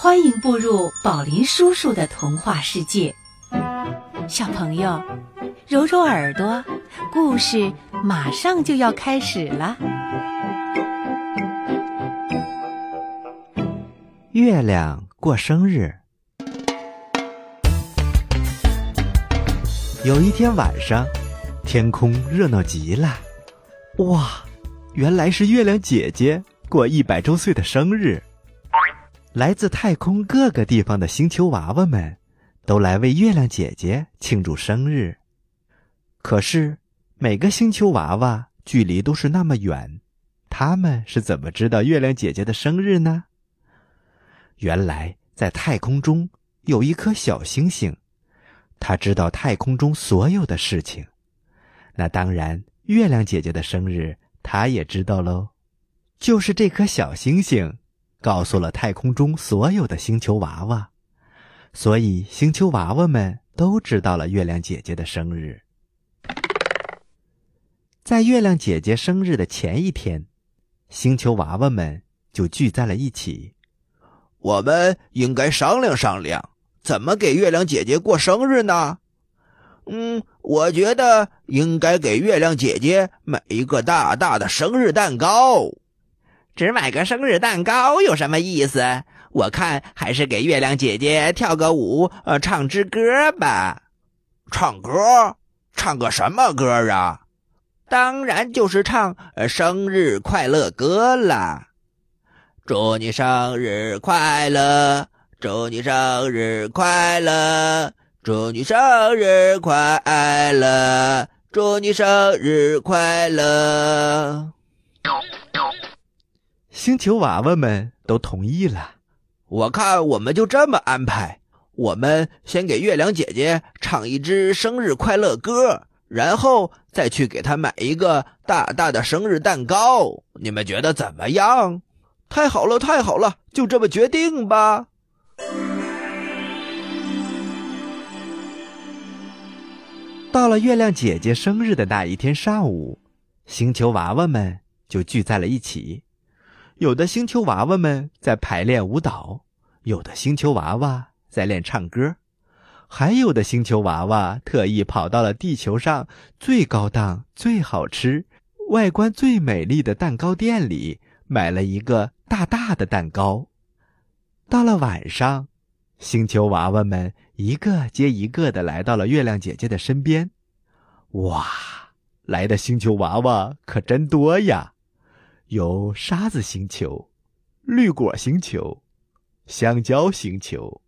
欢迎步入宝林叔叔的童话世界，小朋友，揉揉耳朵，故事马上就要开始了。月亮过生日。有一天晚上，天空热闹极了，哇，原来是月亮姐姐过一百周岁的生日。来自太空各个地方的星球娃娃们，都来为月亮姐姐庆祝生日。可是，每个星球娃娃距离都是那么远，他们是怎么知道月亮姐姐的生日呢？原来，在太空中有一颗小星星，它知道太空中所有的事情。那当然，月亮姐姐的生日，它也知道喽。就是这颗小星星。告诉了太空中所有的星球娃娃，所以星球娃娃们都知道了月亮姐姐的生日。在月亮姐姐生日的前一天，星球娃娃们就聚在了一起。我们应该商量商量，怎么给月亮姐姐过生日呢？嗯，我觉得应该给月亮姐姐买一个大大的生日蛋糕。只买个生日蛋糕有什么意思？我看还是给月亮姐姐跳个舞，呃，唱支歌吧。唱歌？唱个什么歌啊？当然就是唱生日快乐歌啦！祝你生日快乐，祝你生日快乐，祝你生日快乐，祝你生日快乐。星球娃娃们都同意了，我看我们就这么安排：我们先给月亮姐姐唱一支生日快乐歌，然后再去给她买一个大大的生日蛋糕。你们觉得怎么样？太好了，太好了，就这么决定吧。到了月亮姐姐生日的那一天上午，星球娃娃们就聚在了一起。有的星球娃娃们在排练舞蹈，有的星球娃娃在练唱歌，还有的星球娃娃特意跑到了地球上最高档、最好吃、外观最美丽的蛋糕店里，买了一个大大的蛋糕。到了晚上，星球娃娃们一个接一个的来到了月亮姐姐的身边。哇，来的星球娃娃可真多呀！有沙子星球、绿果星球、香蕉星球、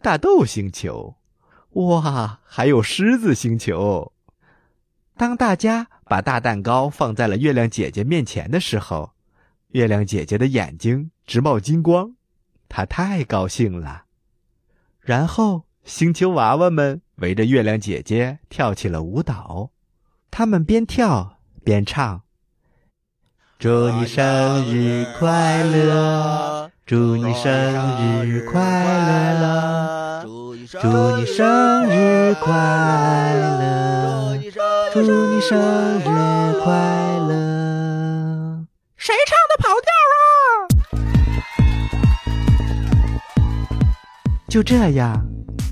大豆星球，哇，还有狮子星球。当大家把大蛋糕放在了月亮姐姐面前的时候，月亮姐姐的眼睛直冒金光，她太高兴了。然后，星球娃娃们围着月亮姐姐跳起了舞蹈，他们边跳边唱。祝你生日快乐！祝你生日快乐！祝你生日快乐！祝你生日快乐！谁唱的跑调啊？就这样，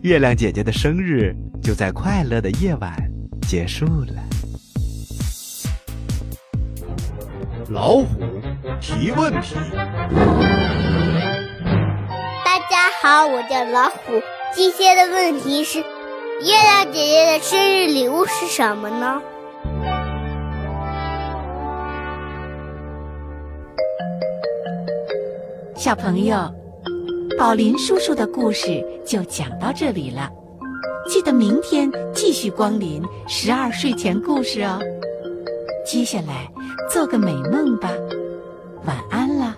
月亮姐姐的生日就在快乐！的夜晚结束了。老虎提问题。大家好，我叫老虎。今天的问题是：月亮姐姐的生日礼物是什么呢？小朋友，宝林叔叔的故事就讲到这里了。记得明天继续光临十二睡前故事哦。接下来。做个美梦吧，晚安了。